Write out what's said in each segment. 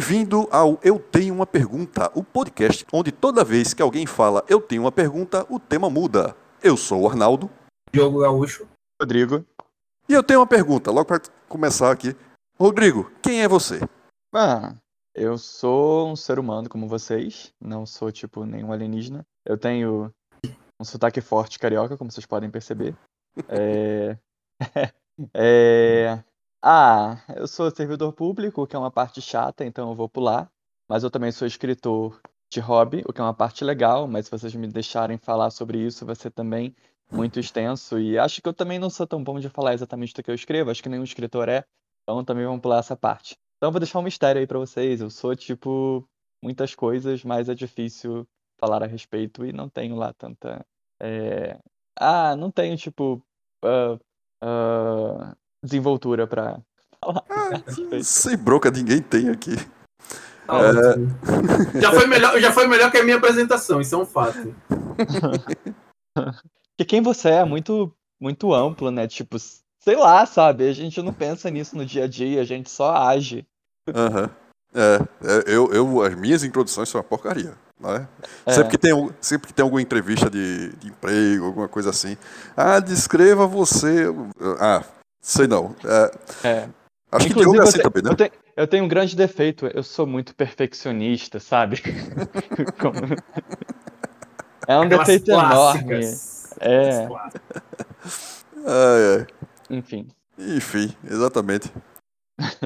Bem-vindo ao Eu Tenho uma Pergunta, o podcast onde toda vez que alguém fala Eu Tenho uma Pergunta, o tema muda. Eu sou o Arnaldo. Diogo Gaúcho. Rodrigo. E eu tenho uma pergunta, logo para começar aqui. Rodrigo, quem é você? Ah, eu sou um ser humano como vocês, não sou tipo nenhum alienígena. Eu tenho um sotaque forte carioca, como vocês podem perceber. É... é... Ah, eu sou servidor público, o que é uma parte chata, então eu vou pular. Mas eu também sou escritor de hobby, o que é uma parte legal, mas se vocês me deixarem falar sobre isso, vai ser também muito extenso. E acho que eu também não sou tão bom de falar exatamente do que eu escrevo, acho que nenhum escritor é, então também vamos pular essa parte. Então vou deixar um mistério aí pra vocês. Eu sou, tipo, muitas coisas, mas é difícil falar a respeito e não tenho lá tanta. é, Ah, não tenho, tipo. ah, ah, desenvoltura pra falar a respeito. Sem bronca, ninguém tem aqui. Ótimo. Já, foi melhor, já foi melhor que a minha apresentação, isso é um fato. Porque quem você é é muito, muito amplo, né? Tipo, sei lá, sabe? A gente não pensa nisso no dia a dia, a gente só age. Aham. É, é, eu, eu, as minhas introduções são uma porcaria. Não é? É. Sempre, que tem, sempre que tem alguma entrevista de, de emprego, alguma coisa assim. Ah, descreva você. Ah, sei não. É, É. acho que Inclusive, Diogo é eu, assim também, né? eu tenho, eu tenho um grande defeito, eu sou muito perfeccionista, sabe? Como- É um Aquelas defeito enorme. clássicas. É. Aquelas clássicas. Ai, ai. Enfim. Enfim, exatamente.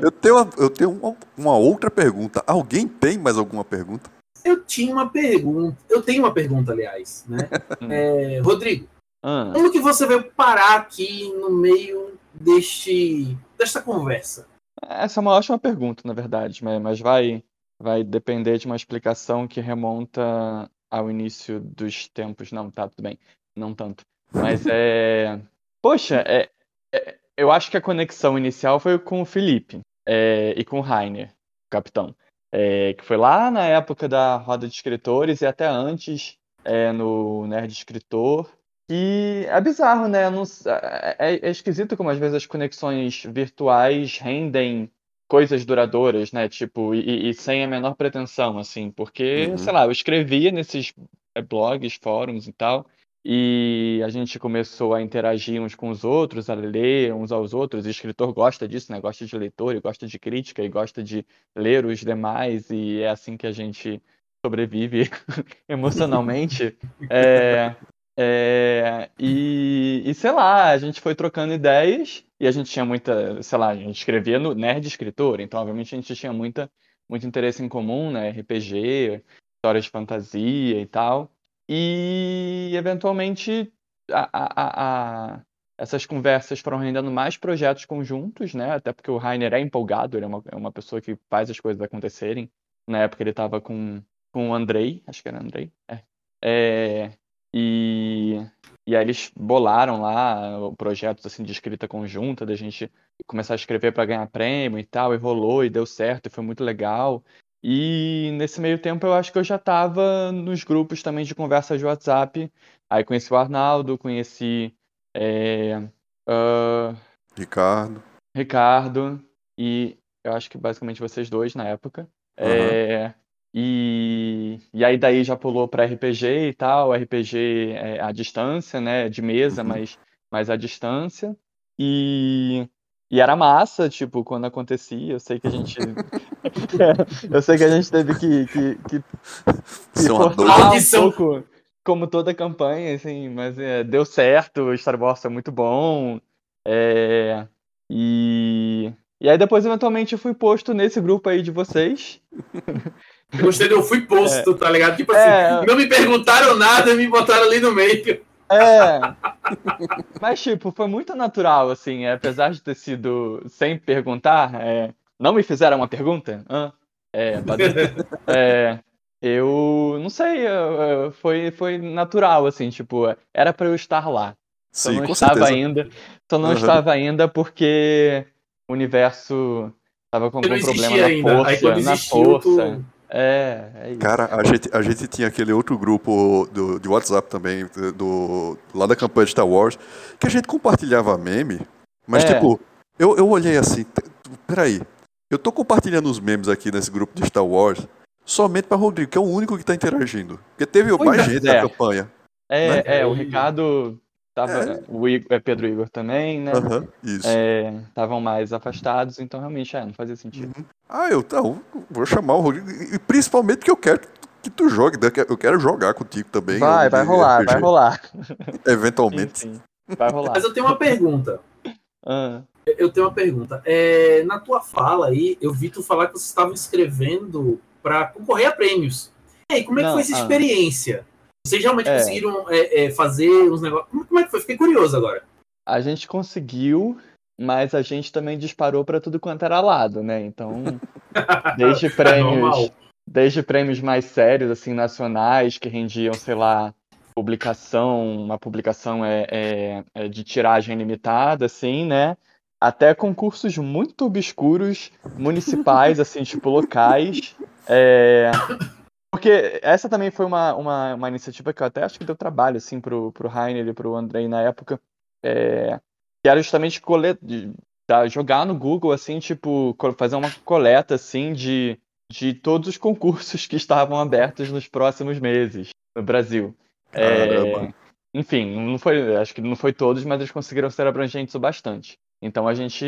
Eu tenho, uma, eu tenho uma, uma outra pergunta. Alguém tem mais alguma pergunta? Eu tinha uma pergunta. Eu tenho uma pergunta, aliás, né? Hum. É, Rodrigo, Ah, como que você veio parar aqui no meio deste desta conversa? essa é uma ótima pergunta, na verdade, mas, mas vai, vai depender de uma explicação que remonta ao início dos tempos. Não, tá, tudo bem. Não tanto. Mas é. Poxa, é, é- eu acho que a conexão inicial foi com o Felipe é, e com o Rainer, o capitão. É, que foi lá na época da roda de escritores e até antes é, no Nerd Escritor. E é bizarro, né? Não é, é- é esquisito como às vezes as conexões virtuais rendem coisas duradouras, né? Tipo, e, e sem a menor pretensão, assim. Porque, Uhum. sei lá, eu escrevia nesses é, blogs, fóruns e tal. E a gente começou a interagir uns com os outros, a ler uns aos outros. O escritor gosta disso, né? Gosta de leitor, e gosta de crítica, e gosta de ler os demais, e é assim que a gente sobrevive emocionalmente. É, é, e, e sei lá, a gente foi trocando ideias, e a gente tinha muita, sei lá, a gente escrevia no Nerd Escritor, então obviamente a gente tinha muita, muito interesse em comum, né? RPG, histórias de fantasia e tal. E eventualmente a- a- a- essas conversas foram rendendo mais projetos conjuntos, né? Até porque o Rainer é empolgado, ele é uma, é uma pessoa que faz as coisas acontecerem. Na época ele estava com, com o Andrei, acho que era Andrei. É. É, e, e aí eles bolaram lá projetos assim, de escrita conjunta, da gente começar a escrever para ganhar prêmio e tal, e rolou e deu certo, e foi muito legal. E nesse meio tempo eu acho que eu já estava nos grupos também de conversa de WhatsApp. Aí conheci o Arnaldo, conheci é, ah, Ricardo. Ricardo e eu acho que basicamente vocês dois na época. É, e, e aí daí já pulou para RPG e tal, RPG é, à distância, né? De mesa, Uhum. mas, mas à distância. E, e era massa, tipo, quando acontecia. Eu sei que a gente. eu sei que a gente teve que, que, que é doida. um pouco, como toda campanha, assim, mas é, deu certo, o Star Wars é muito bom. É, e, e aí depois, eventualmente, eu fui posto nesse grupo aí de vocês. Eu gostei de eu fui posto, tá ligado? Tipo assim, É. não me perguntaram nada, me botaram ali no meio. É. Mas, tipo, foi muito natural, assim, é, apesar de ter sido sem perguntar, é, não me fizeram uma pergunta? Hã? É. É, eu não sei, foi, foi natural, assim, tipo, era pra eu estar lá. Só Sim, não com estava certeza. ainda. Só não Aham. estava ainda porque o universo estava com algum problema existia na ainda. Aí força, quando na existiu, força. tu... É, é isso. Cara, a gente, a gente tinha aquele outro grupo do, de WhatsApp também, do, lá da campanha de Star Wars, que a gente compartilhava meme, mas É. tipo, eu, eu olhei assim, peraí, eu Eu tô compartilhando os memes aqui nesse grupo de Star Wars somente para Rodrigo, que é o único que tá interagindo. Porque teve Pois mais é. gente na campanha. É, Né? é, o Ricardo tava. O Igor, é Pedro Igor também, né? Aham, isso. Estavam mais afastados, então realmente é, não fazia sentido. Ah, eu então, vou chamar o Rodrigo. E principalmente porque eu quero que tu jogue, né? Eu quero jogar contigo também. Vai, eu- vai rolar, vai RPG, rolar. Eventualmente. Enfim, vai rolar. Mas eu tenho uma pergunta. Ah, Eu tenho uma pergunta. É, na tua fala aí, eu vi tu falar que você estava escrevendo para concorrer a prêmios. E aí, como é que Não, foi essa ah. experiência? Vocês realmente É. conseguiram é, é, fazer uns negócios. Como, como é que foi? Fiquei curioso agora. a gente conseguiu, mas a gente também disparou para tudo quanto era lado, né? Então, desde prêmios. desde prêmios mais sérios, assim, nacionais, que rendiam, sei lá, publicação, uma publicação é, é- é de tiragem limitada, assim, né? Até concursos muito obscuros, municipais, assim, tipo, locais. é, Porque essa também foi uma, uma, uma iniciativa que eu até acho que deu trabalho, assim, pro, pro Rainer e pro Andrei na época. é, Que era justamente cole... de- da- jogar no Google, assim, tipo, fazer uma coleta, assim, de de todos os concursos que estavam abertos nos próximos meses no Brasil. É, enfim, não foi, acho que não foi todos, mas eles conseguiram ser abrangentes o bastante. Então a gente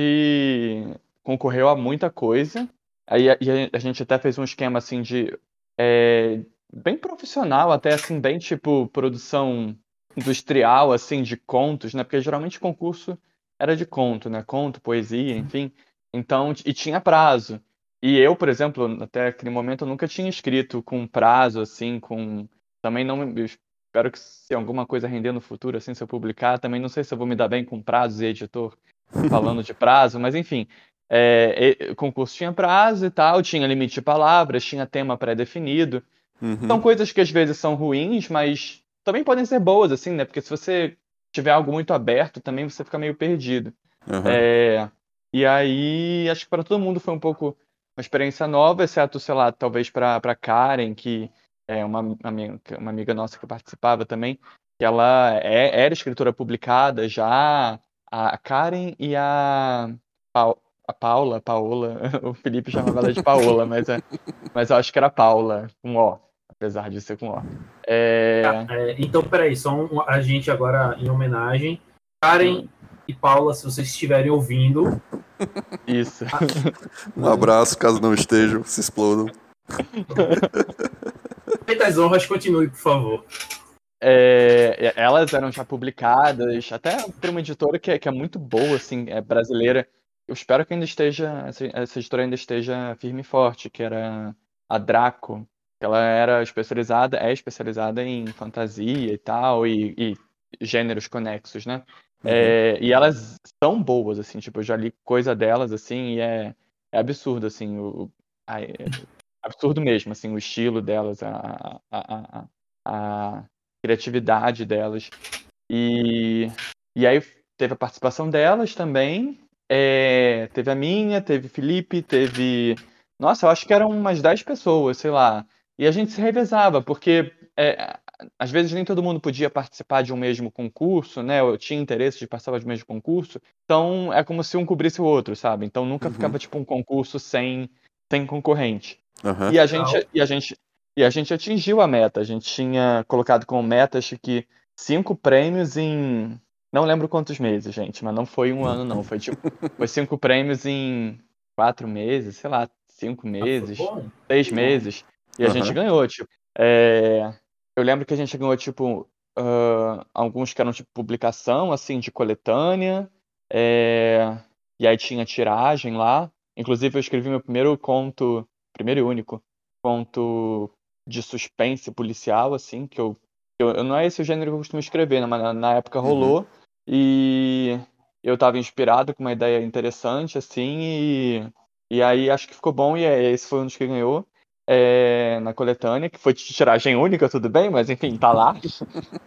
concorreu a muita coisa. Aí a, a gente até fez um esquema assim de é, bem profissional, até assim bem tipo produção industrial assim de contos, né? Porque geralmente concurso era de conto, né? Conto, poesia, enfim. Então e tinha prazo. E eu, por exemplo, até aquele momento eu nunca tinha escrito com prazo assim, com também não espero que se alguma coisa render no futuro assim, se eu publicar, também não sei se eu vou me dar bem com prazos e editor falando de prazo, mas enfim, é, o concurso tinha prazo e tal, tinha limite de palavras, tinha tema pré-definido. Uhum. São coisas que às vezes são ruins, mas também podem ser boas, assim, né? Porque se você tiver algo muito aberto, também você fica meio perdido. Aham. É, e aí, acho que para todo mundo foi um pouco uma experiência nova, exceto, sei lá, talvez para Karen, que é uma, uma amiga, nossa que participava também, que ela é- era escritora publicada já, a Karen e a, a Paula, Paola, o Felipe chamava ela de Paola, mas, é, mas eu acho que era Paula, com O, apesar de ser com O. É, É, então, peraí, só um, a gente agora em homenagem. Karen e Paula, se vocês estiverem ouvindo, isso. Um abraço, caso não estejam, se explodam. feita as honras, continue, por favor. É, elas eram já publicadas, até por uma editora que é, que é muito boa, assim, é brasileira. Eu espero que ainda esteja, essa, editora ainda esteja firme e forte, que era a Draco. Ela era especializada, é especializada em fantasia e tal, e, e gêneros conexos, né? É, e elas são boas, assim, tipo, eu já li coisa delas, assim, e é, é absurdo, assim, o, a- é absurdo mesmo, assim, o estilo delas, a, a- a criatividade delas. E, e aí teve a participação delas também, é, teve a minha, teve Felipe, teve... Nossa, eu acho que eram umas 10 pessoas, sei lá. E a gente se revezava, porque é, às vezes nem todo mundo podia participar de um mesmo concurso, né? Eu tinha interesse de participar de um mesmo concurso. Então é como se um cobrisse o outro, sabe? Então nunca Uhum. ficava tipo um concurso sem, sem concorrente. Aham. E a gente, e a gente, e a gente atingiu a meta. A gente tinha colocado como meta, acho que cinco prêmios em. Não lembro quantos meses, gente, mas não foi um ano, não. Foi tipo, foi cinco prêmios em quatro meses, sei lá, cinco meses, Foi bom? seis meses. E a gente Aham. ganhou, tipo. é, Eu lembro que a gente ganhou, tipo, ah, alguns que eram tipo publicação, assim, de coletânea. é, E aí tinha tiragem lá. Inclusive, eu escrevi meu primeiro conto, primeiro e único conto de suspense policial, assim, que eu, eu, eu- não é esse o gênero que eu costumo escrever, né, mas na, na época rolou e eu tava inspirado com uma ideia interessante, assim, e, e aí acho que ficou bom e é, esse foi um dos que ganhou é, na coletânea, que foi de tiragem única, tudo bem, mas enfim, tá lá.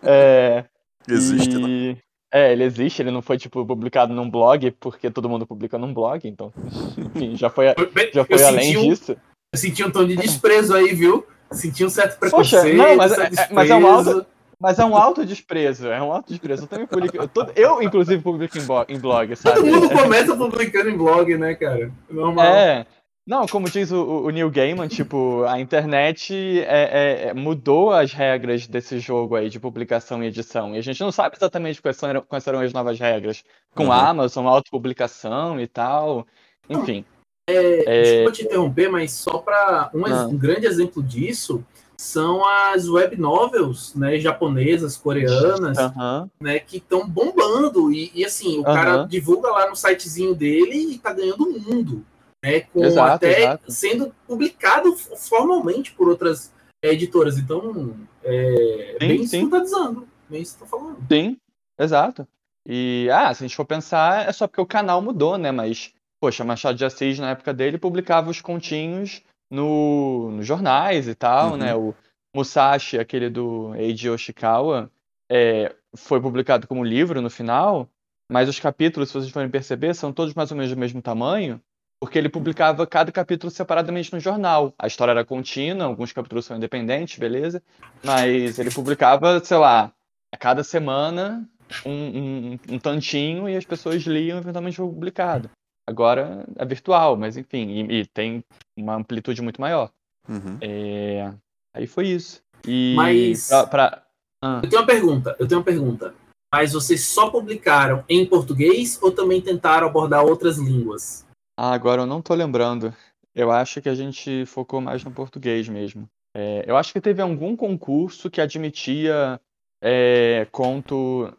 É, Existe, né? e... É, ele existe, ele não foi, tipo, publicado num blog, porque todo mundo publica num blog, então, enfim, já foi, já eu foi além um- disso. Eu senti um tom de desprezo aí, viu? Senti um certo Poxa, preconceito, não, mas certo é- mas é um desprezo. Mas é um alto desprezo, é um alto desprezo. Eu também publico, eu, tô- eu, inclusive, publico em, bo- em blog, sabe? Todo mundo começa publicando em blog, né, cara? Normal. É, Não, como diz o, o Neil Gaiman, tipo, a internet é, é, mudou as regras desse jogo aí de publicação e edição. E a gente não sabe exatamente quais, são, quais serão as novas regras. Com uhum. a Amazon, autopublicação e tal. Enfim. É, é... Desculpa te interromper, mas só para um, um, grande exemplo disso são as web novels, né, japonesas, coreanas, uhum. né, que estão bombando e, e, assim o uhum. cara divulga lá no sitezinho dele e tá ganhando o mundo né, com exato, até exato. sendo publicado formalmente por outras editoras. Então, é sim, bem sim. isso que tá dizendo, bem isso que tá falando. Sim, exato. E, ah, se a gente for pensar, é só porque o canal mudou, né? Mas, poxa, Machado de Assis, na época dele, publicava os continhos no, nos jornais e tal, né? uhum. né? O Musashi, aquele do Eiji Yoshikawa, é, foi publicado como livro no final, mas os capítulos, se vocês forem perceber, são todos mais ou menos do mesmo tamanho, porque ele publicava cada capítulo separadamente no jornal. A história era contínua, alguns capítulos são independentes, beleza? Mas ele publicava, sei lá, a cada semana um, um, um tantinho e as pessoas liam eventualmente foi publicado. Agora é virtual, mas enfim, e, e tem uma amplitude muito maior. Uhum. É... Aí foi isso. E mas pra, pra... Ah. eu tenho uma pergunta, eu tenho uma pergunta. Mas vocês só publicaram em português ou também tentaram abordar outras línguas? Ah, agora eu não tô lembrando. Eu acho que a gente focou mais no português mesmo. É, eu acho que teve algum concurso que admitia é, conto.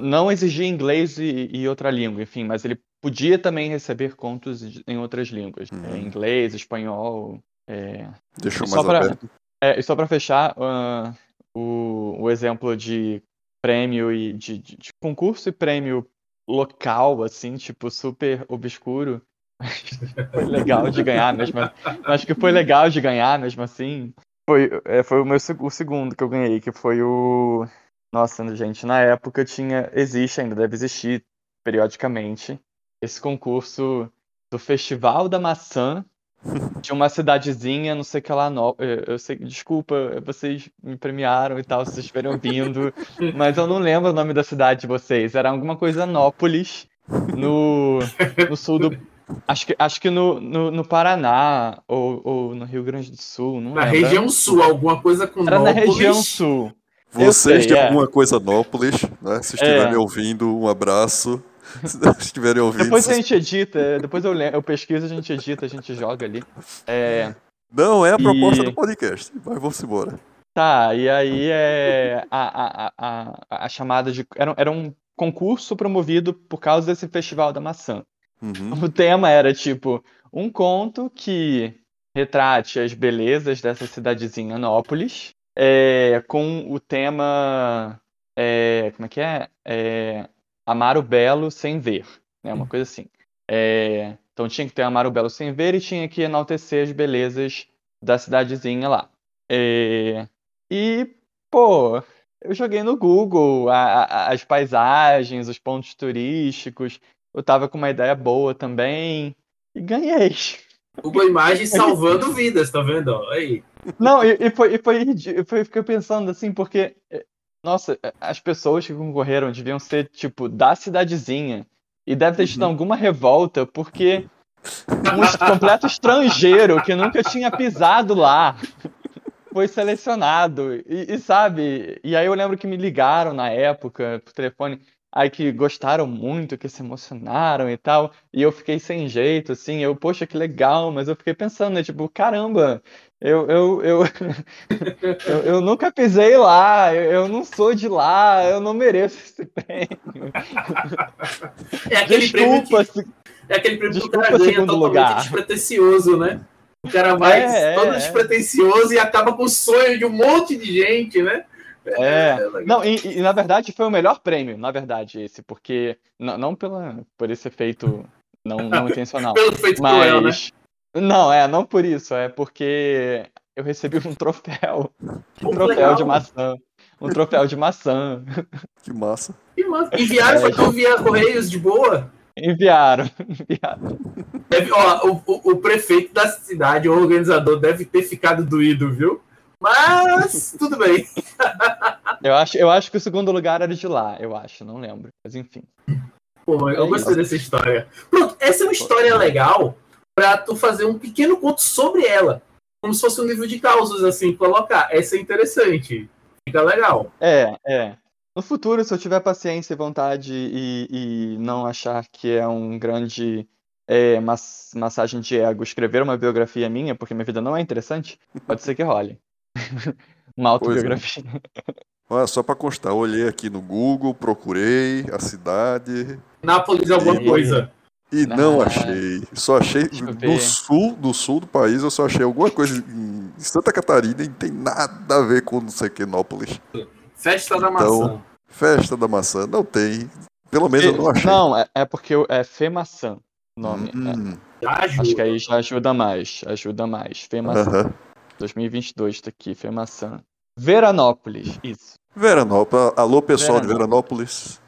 Não exigia inglês e, e, outra língua, enfim, mas ele podia também receber contos em outras línguas. Uhum. É, inglês, espanhol. É... Deixou mais pra, aberto. É, e só para fechar, uh, o, o exemplo de prêmio e de, de, de concurso e prêmio local, assim, tipo, super obscuro foi legal de ganhar mesmo. Acho que foi legal de ganhar mesmo assim. Foi, é, foi o meu o segundo que eu ganhei, que foi o. Nossa, gente, na época tinha. Existe ainda, deve existir periodicamente. Esse concurso do Festival da Maçã de uma cidadezinha, não sei o que lá, no... eu sei, desculpa, vocês me premiaram e tal, se vocês estiverem ouvindo, mas eu não lembro o nome da cidade de vocês. Era alguma coisa Nópolis, no, no sul do Acho que, acho que no, no, no Paraná ou, ou, no Rio Grande do Sul. Não na lembro. região sul, alguma coisa com Era Nópolis. na região sul. Vocês sei, de é. alguma coisa Nópolis, né? Se estiverem é. ouvindo, um abraço. Se estiverem ouvindo. Depois a gente edita, é, depois eu, eu pesquiso, a gente edita, a gente joga ali. É... Não, é a proposta e... do podcast, mas vamos embora. Tá, e aí é a, a, a, a chamada de. Era, era um concurso promovido por causa desse Festival da Maçã. Uhum. O tema era tipo um conto que retrate as belezas dessa cidadezinha Anópolis, é, com o tema. É, como é que é? é? Amar o Belo sem ver, né? Uma coisa assim. É, então tinha que ter Amar o Belo sem ver e tinha que enaltecer as belezas da cidadezinha lá. É, e, pô, eu joguei no Google a, a, as paisagens, os pontos turísticos, eu tava com uma ideia boa também e ganhei. Google Imagens salvando vidas, tá vendo? Aí. Não, e, e foi, e foi, foi, fiquei pensando assim, porque, nossa, as pessoas que concorreram deviam ser, tipo, da cidadezinha. E deve ter tido uhum. alguma revolta, porque um completo estrangeiro que nunca tinha pisado lá foi selecionado. E, e, sabe, e aí eu lembro que me ligaram na época por telefone aí que gostaram muito, que se emocionaram e tal, e eu fiquei sem jeito, assim, eu, poxa, que legal, mas eu fiquei pensando, né, tipo, caramba, eu, eu, eu, eu, eu, nunca pisei lá, eu, eu, não sou de lá, eu não mereço esse prêmio. É aquele Desculpa, prêmio que, é aquele prêmio que o cara ganha totalmente lugar. despretensioso, né? O cara vai é, todo é, despretensioso é. e acaba com o sonho de um monte de gente, né? É, é não, e, e, na verdade foi o melhor prêmio, na verdade, esse, porque não, não pela, por esse efeito não, não intencional. Pelo feito mas, cruel, né? Não, é, não por isso, é porque eu recebi um troféu. Um troféu de maçã. Um troféu de maçã. Que massa. Que massa. Enviaram é, para via Correios de boa? Enviaram, enviaram. Deve, ó, o, o, o, prefeito da cidade, o organizador, deve ter ficado doído, viu? Mas tudo bem. eu, acho, eu acho que o segundo lugar era de lá, eu acho, não lembro. Mas enfim. Pô, eu é gostei isso. dessa história. Pronto, essa é uma história legal, para tu fazer um pequeno conto sobre ela. Como se fosse um livro de causas, assim, colocar. Essa é interessante. Fica legal. É, é. No futuro, se eu tiver paciência e vontade e, e não achar que é um grande é, mass massagem de ego escrever uma biografia minha, porque minha vida não é interessante, pode ser que role. uma é. autobiografia. Olha, só para constar, olhei aqui no Google, procurei a cidade. Nápoles é alguma e... coisa. E não, achei. Só achei no sul, do sul do país, eu só achei alguma coisa em Santa Catarina e não tem nada a ver com não sei que Nópolis. Festa da então, maçã. Festa da maçã, não tem. Pelo menos eu não achei. Não, é, é porque é Fê Maçã o nome. Hum. É. Acho que aí já ajuda mais. Ajuda mais. Fê Maçã. Uh -huh. 2022 tá aqui, Fê Maçã. Veranópolis, isso. Veranópolis. Alô, pessoal Veranópolis. de Veranópolis.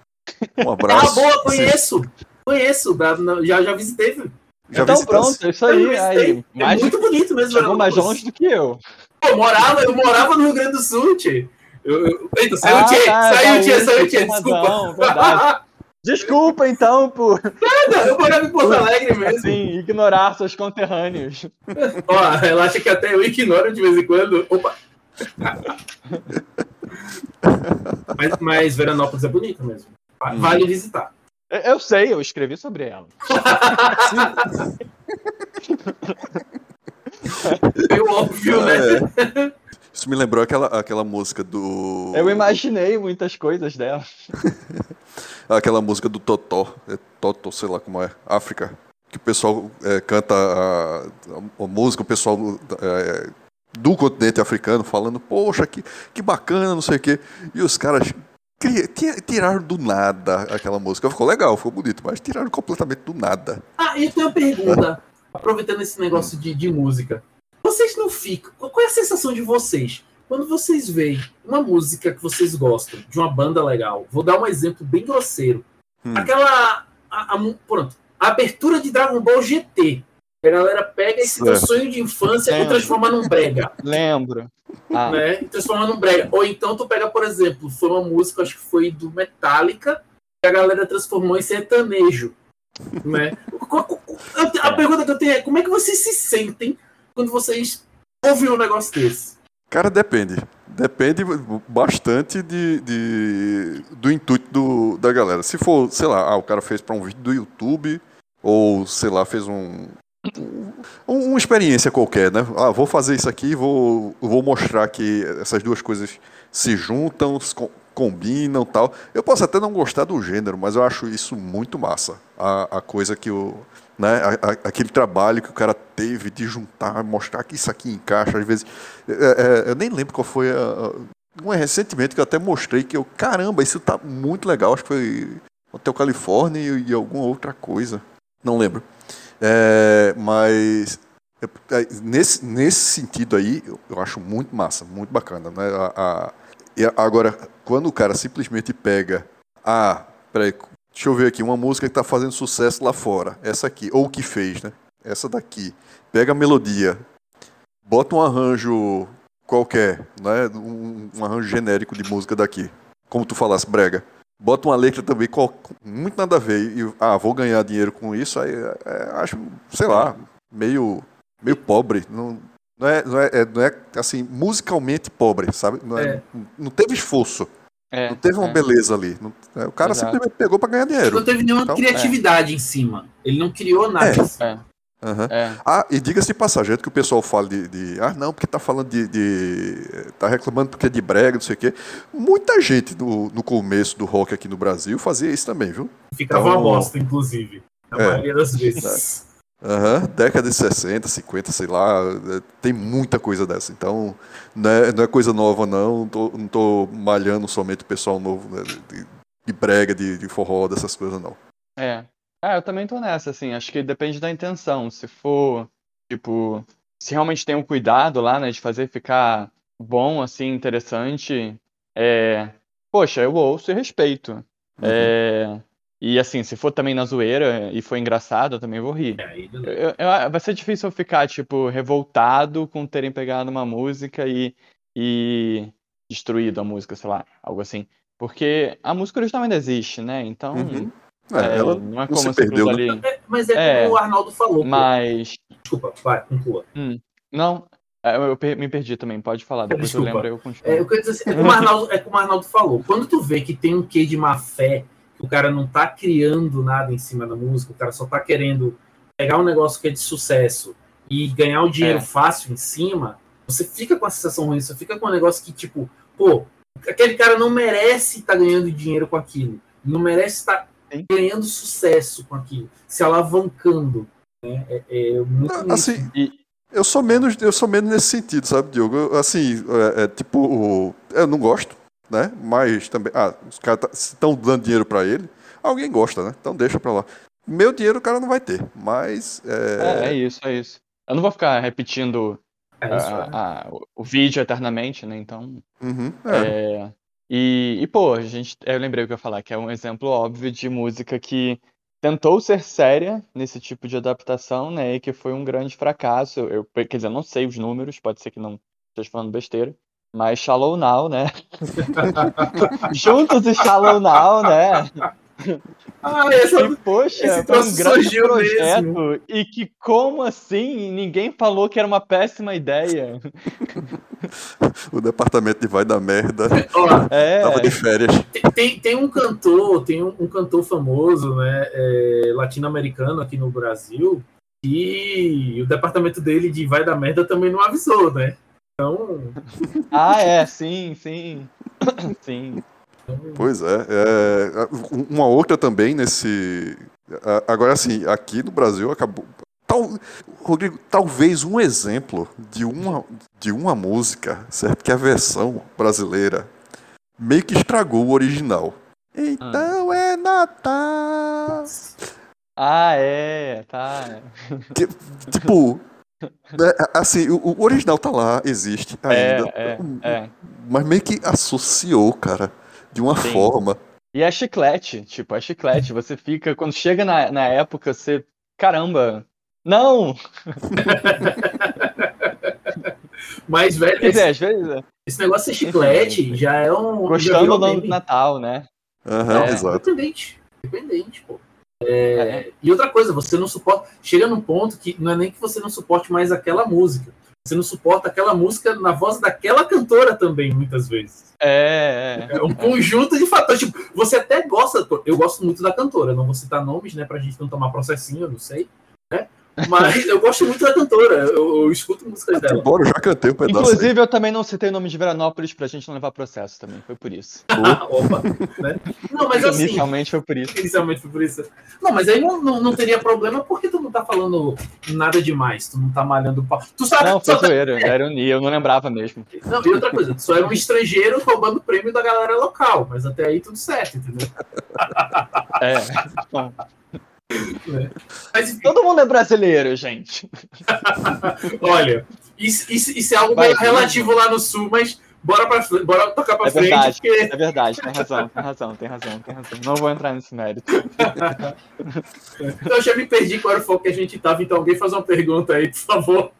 Um abraço. Ah, boa, conheço. Conheço, já, já visitei. Já então pronto, é isso aí. aí é muito bonito mesmo. Chegou mais longe do que eu. Eu morava, eu morava no Rio Grande do Sul. Eu, eu... Eita, saiu ah, o Tchê, tá, saiu o Tchê, saiu o Tchê, desculpa. Desculpa, então, por. Nada, eu morava em Porto Alegre mesmo. Sim, ignorar seus conterrâneos. Ó, relaxa que até eu ignoro de vez em quando. Opa! mas, mas Veranópolis é bonita mesmo. Vale hum. visitar. Eu sei, eu escrevi sobre ela. Meio óbvio, né? É. Isso me lembrou aquela, aquela música do. Eu imaginei muitas coisas dela. aquela música do Totó. É Totó, sei lá como é. África. Que o pessoal é, canta a, a, a, música, o pessoal é, do continente africano falando, poxa, que, que bacana, não sei o quê. E os caras tiraram do nada aquela música. Ficou legal, ficou bonito, mas tiraram completamente do nada. Ah, e eu tenho uma pergunta, aproveitando esse negócio de, de música. Vocês não ficam. Qual é a sensação de vocês? Quando vocês veem uma música que vocês gostam, de uma banda legal, vou dar um exemplo bem grosseiro. Hum. Aquela. A, a, pronto. A abertura de Dragon Ball GT. A galera pega esse teu sonho de infância Lembro. e transforma num brega. Lembro. Ah. Né? E transforma num brega. Ou então tu pega, por exemplo, foi uma música, acho que foi do Metallica, que a galera transformou em sertanejo. Né? A pergunta que eu tenho é: como é que vocês se sentem quando vocês ouvem um negócio desse? Cara, depende. Depende bastante de, de do intuito do, da galera. Se for, sei lá, ah, o cara fez para um vídeo do YouTube, ou sei lá, fez um, uma experiência qualquer, né? Ah, vou fazer isso aqui, vou, vou mostrar que essas duas coisas se juntam, se combinam tal. Eu posso até não gostar do gênero, mas eu acho isso muito massa. A, a coisa que o. Né, a, a, aquele trabalho que o cara teve de juntar, mostrar que isso aqui encaixa, às vezes. É, é, eu nem lembro qual foi a. Um recentemente que eu até mostrei que eu, caramba, isso tá muito legal. Acho que foi Hotel Califórnia e, e alguma outra coisa. Não lembro. É, mas é, nesse, nesse sentido aí, eu, eu, acho muito massa, muito bacana. Né? A, a, agora, quando o cara simplesmente pega, ah, peraí, deixa eu ver aqui, uma música que está fazendo sucesso lá fora, essa aqui, ou que fez, né? Essa daqui. Pega a melodia, bota um arranjo qualquer, né? um, um arranjo genérico de música daqui. Como tu falasse, brega bota uma letra também com muito nada a ver e ah, vou ganhar dinheiro com isso, aí é, acho, sei lá, meio meio pobre, não, não é, não é, é não é assim, musicalmente pobre, sabe? Não, é, é. não teve esforço. É, não teve uma é. beleza ali. Não, é, o cara Exato. simplesmente pegou para ganhar dinheiro. Não teve nenhuma então, criatividade em cima. Ele não criou nada. Uhum. É. Ah, e diga-se de passagem, que o pessoal fala de, de, Ah, não, porque tá falando de, de. tá reclamando porque é de brega, não sei o quê. Muita gente no, no começo do rock aqui no Brasil fazia isso também, viu? Ficava então, uma bosta, inclusive. Na é, maioria das vezes. Uhum, década de 60, 50, sei lá, é, tem muita coisa dessa. Então, não é, não é coisa nova, não. Não tô, não tô malhando somente o pessoal novo né, de, de brega, de, de forró, dessas coisas, não. É, ah, eu também tô nessa, assim. Acho que depende da intenção. Se for, tipo, se realmente tem um cuidado lá, né, de fazer ficar bom, assim, interessante, é. Poxa, eu ouço e respeito. Uhum. É... E assim, se for também na zoeira e for engraçado, eu também vou rir. É, eu, eu, vai ser difícil eu ficar, tipo, revoltado com terem pegado uma música e, e destruído a música, sei lá, algo assim. Porque a música original ainda existe, né? Então. Uhum. É, ela não é como se perdeu. Né? Ali... mas é, é como o Arnaldo falou. Mas. Pô. Desculpa, vai, conclua. Hum, não, é, eu me perdi também, pode falar, depois Desculpa. eu lembro eu continuo. É, eu quero dizer assim, é, como Arnaldo, é como o Arnaldo falou, quando tu vê que tem um quê de má fé, que o cara não tá criando nada em cima da música, o cara só tá querendo pegar um negócio que é de sucesso e ganhar o dinheiro é. fácil em cima, você fica com a sensação ruim, você fica com um negócio que, tipo, pô, aquele cara não merece estar tá ganhando dinheiro com aquilo, não merece estar tá ganhando sucesso com aquilo, se alavancando. Né? É, é muito assim, e, eu sou menos, eu sou menos nesse sentido, sabe, Diogo? Eu, assim, é, é, tipo, eu não gosto, né? Mas também, ah, os caras tá, estão dando dinheiro para ele, alguém gosta, né? Então deixa pra lá. Meu dinheiro o cara não vai ter, mas. É, é, é isso, é isso. Eu não vou ficar repetindo é a, a, o vídeo eternamente, né? Então. Uhum, é. é. E, e, pô, a gente, eu lembrei o que eu ia falar, que é um exemplo óbvio de música que tentou ser séria nesse tipo de adaptação, né? E que foi um grande fracasso. Eu, quer dizer, não sei os números, pode ser que não esteja falando besteira. Mas Shallow Now, né? Juntos e Shallow Now, né? Ah, essa, e, poxa, esse foi um grande projeto. Mesmo. E que, como assim? Ninguém falou que era uma péssima ideia. o departamento de vai da merda. é. Tava de férias. Tem, tem, tem um cantor, tem um, um cantor famoso, né? É, latino-americano aqui no Brasil, e o departamento dele de vai da merda também não avisou, né? Então. Ah, é, sim, sim. sim. Pois é, é, Uma outra também nesse. Agora, assim, aqui no Brasil acabou. Tal, Rodrigo, talvez um exemplo de uma, de uma música, certo? Que a versão brasileira meio que estragou o original. Então ah. é Natal. Ah, é, tá. Tipo, né, assim, o, original tá lá, existe é, ainda. É, é, é. Mas meio que associou, cara de uma Sim. forma. E é chiclete, tipo, é chiclete. Você fica, quando chega na, na época, você. Caramba! Não! Mas, velho, esse, dizer, vezes, é. esse negócio de chiclete já é um. Gostando do Natal, né? Aham, uhum, é. exato. Independente. Independente, pô. É, é. E outra coisa, você não suporta. Chega num ponto que não é nem que você não suporte mais aquela música. Você não suporta aquela música na voz daquela cantora também, muitas vezes. É, é. é um conjunto de fatores. Tipo, você até gosta, eu gosto muito da cantora, não vou citar nomes, né, pra gente não tomar processinho, eu não sei, né? Mas eu gosto muito da cantora, eu, eu escuto músicas dela. Embora, eu já cantei um pedaço. Inclusive, aí. eu também não citei o nome de Veranópolis pra gente não levar processo também, foi por isso. Opa, né? Não, mas assim. Inicialmente foi por isso. Inicialmente foi por isso. Não, mas aí não, não, não teria problema porque tu não tá falando nada demais, tu não tá malhando pau. Tu sabe Não, foi tá... zoeira, era ironia, eu não lembrava mesmo. Não, e outra coisa, tu só era um estrangeiro roubando prêmio da galera local, mas até aí tudo certo, entendeu? É. Mas, Todo mundo é brasileiro, gente. Olha, isso, isso, isso, é algo Vai, meio relativo lá no sul, mas bora, pra, bora tocar pra é frente. Verdade, porque... É verdade, tem razão, tem razão, tem razão, tem razão. Não vou entrar nesse mérito. então, eu já me perdi qual era o foco que a gente tava, então alguém faz uma pergunta aí, por favor.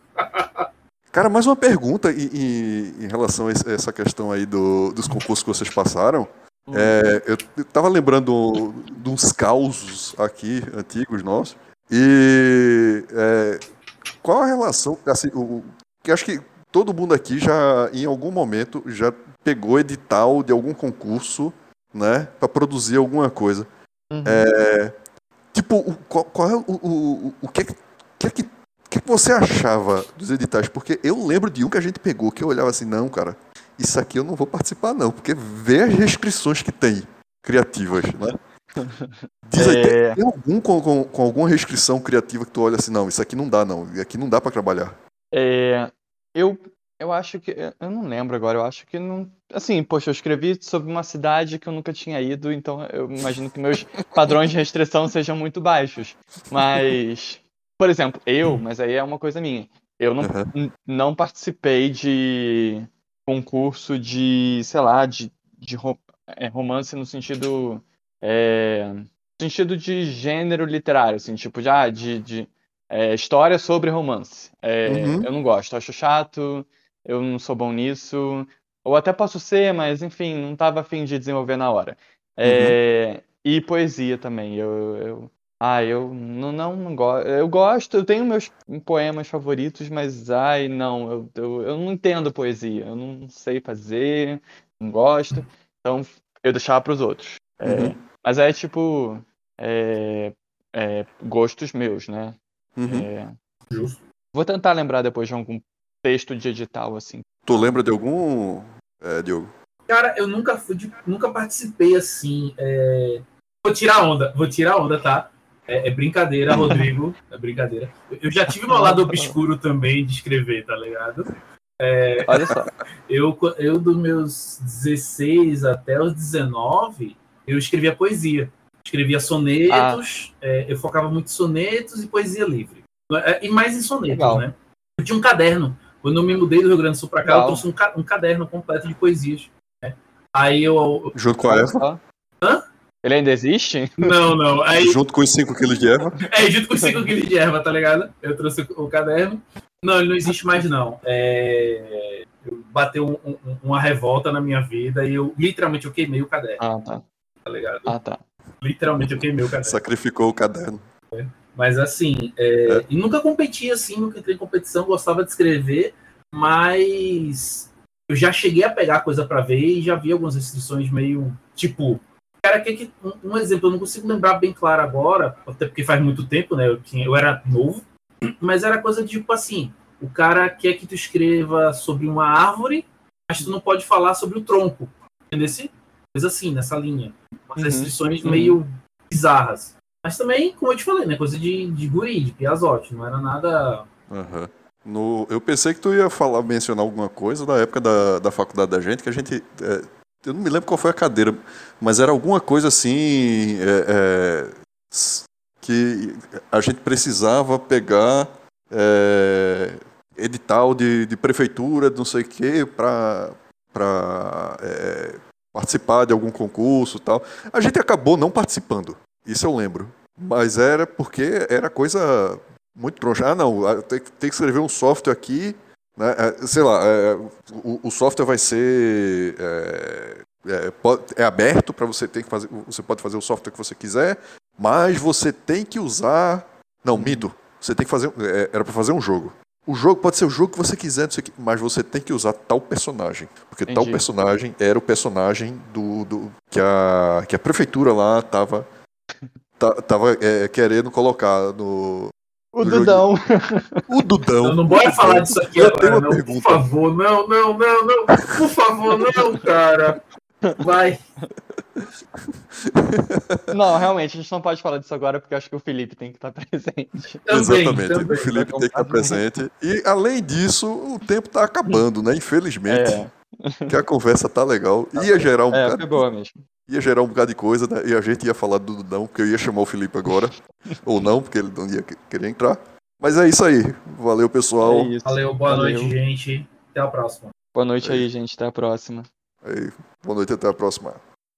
Cara, mais uma pergunta em, em, em relação a essa questão aí do, dos concursos que vocês passaram. É, eu estava lembrando de uns causos aqui, antigos nossos, e é, qual a relação, assim, o, que acho que todo mundo aqui já, em algum momento, já pegou edital de algum concurso, né, para produzir alguma coisa. Uhum. É, tipo, o, qual, qual, é o, o, o que, que, que, que você achava dos editais? Porque eu lembro de um que a gente pegou, que eu olhava assim, não, cara, isso aqui eu não vou participar não, porque vê as restrições que tem criativas, né? Diz aí, é... tem, algum com, com, com, alguma restrição criativa que tu olha assim, não, isso aqui não dá não, aqui não dá para trabalhar? É, eu, eu acho que, eu não lembro agora, eu acho que não, assim, poxa, eu escrevi sobre uma cidade que eu nunca tinha ido, então eu imagino que meus padrões de restrição sejam muito baixos, mas, por exemplo, eu, mas aí é uma coisa minha, eu não, uhum. não participei de concurso de, sei lá, de, de é, romance no sentido. É, sentido de gênero literário, assim, tipo, já ah, de, de é, história sobre romance. É, uhum. Eu não gosto, acho chato, eu não sou bom nisso. Ou até posso ser, mas enfim, não estava afim de desenvolver na hora. É, uhum. E poesia também. Eu, eu, Ah, eu não, não, não gosto. Eu gosto, eu tenho meus poemas favoritos, mas ai, não, eu, eu, eu não entendo poesia. Eu não sei fazer, não gosto. Então eu deixava para os outros. É, uhum. mas é tipo. É, é, gostos meus, né? Uhum. É, Justo. Vou tentar lembrar depois de algum texto de edital, assim. Tu lembra de algum, é, Diogo? Cara, eu nunca fui, de, nunca participei assim. É... Vou tirar onda, vou tirar onda, tá? É, é brincadeira, Rodrigo. É brincadeira. Eu já tive meu lado obscuro também de escrever, tá ligado? É, Olha só. Eu, eu, dos meus 16 até os 19, eu escrevia poesia. Escrevia sonetos, ah. é, eu focava muito em sonetos e poesia livre. É, e mais em sonetos, Legal. né? Eu tinha um caderno. Quando eu me mudei do Rio Grande do Sul pra cá, Legal. eu trouxe um, ca um, caderno completo de poesias. Né? Aí eu. Junto com a Eva? Hã? Ele ainda existe? Não, não. Aí... Junto com os 5 quilos de erva? É, junto com os 5 quilos de erva, tá ligado? Eu trouxe o caderno. Não, ele não existe mais, não. É... Bateu um, um, uma revolta na minha vida e eu literalmente eu queimei o caderno. Ah, tá. Tá ligado? Ah, tá. Literalmente eu queimei o caderno. Sacrificou o caderno. É. Mas assim, é... É. e nunca competi assim, nunca entrei em competição, gostava de escrever, mas eu já cheguei a pegar coisa para ver e já vi algumas restrições meio tipo cara que, que um, um, exemplo, eu não consigo lembrar bem claro agora, até porque faz muito tempo, né? Eu, eu era novo, mas era coisa de tipo assim: o cara quer que tu escreva sobre uma árvore, mas tu não pode falar sobre o tronco. Entendeu? Coisa assim, nessa linha. Umas uhum, restrições uhum. meio bizarras. Mas também, como eu te falei, né? Coisa de, de guri, de piazote, não era nada. Uhum. No, eu pensei que tu ia falar, mencionar alguma coisa da época da, da faculdade da gente, que a gente. É, eu não me lembro qual foi a cadeira, mas era alguma coisa assim. É, é, que a gente precisava pegar é, edital de, de prefeitura, de não sei o quê, para é, participar de algum concurso tal. A gente acabou não participando, isso eu lembro. Mas era porque era coisa muito troncha. Ah, não, tem, tem que escrever um software aqui, né? É, sei lá, é, o, o, software vai ser é, é, é aberto para você ter que fazer, você pode fazer o software que você quiser, mas você tem que usar, não, mido, você tem que fazer, é, era para fazer um jogo. O jogo pode ser o jogo que você quiser, mas você tem que usar tal personagem. Porque Entendi. tal personagem era o personagem do, do que, a, que a prefeitura lá tava, tava é, querendo colocar no, o Dudão. O Dudão. Não, não bora falar disso aqui agora, não. Pergunta. Por favor, não, não, não, não. Por favor, não, cara. Vai. Não, realmente, a gente não pode falar disso agora porque acho que o Felipe tem que estar presente. Também, Exatamente, também. o Felipe tem que estar presente. E além disso, o tempo está acabando, né? Infelizmente. É. Que a conversa tá legal. Ia gerar um é, bocado. boa mesmo. Ia gerar um bocado de coisa, né? E a gente ia falar do Dudão, porque eu ia chamar o Felipe agora. ou não, porque ele não ia querer entrar. Mas é isso aí. Valeu, pessoal. É Valeu, boa Valeu. noite, gente. Até a próxima. Boa noite aí, gente. Até a próxima. Aí, boa noite, até a próxima.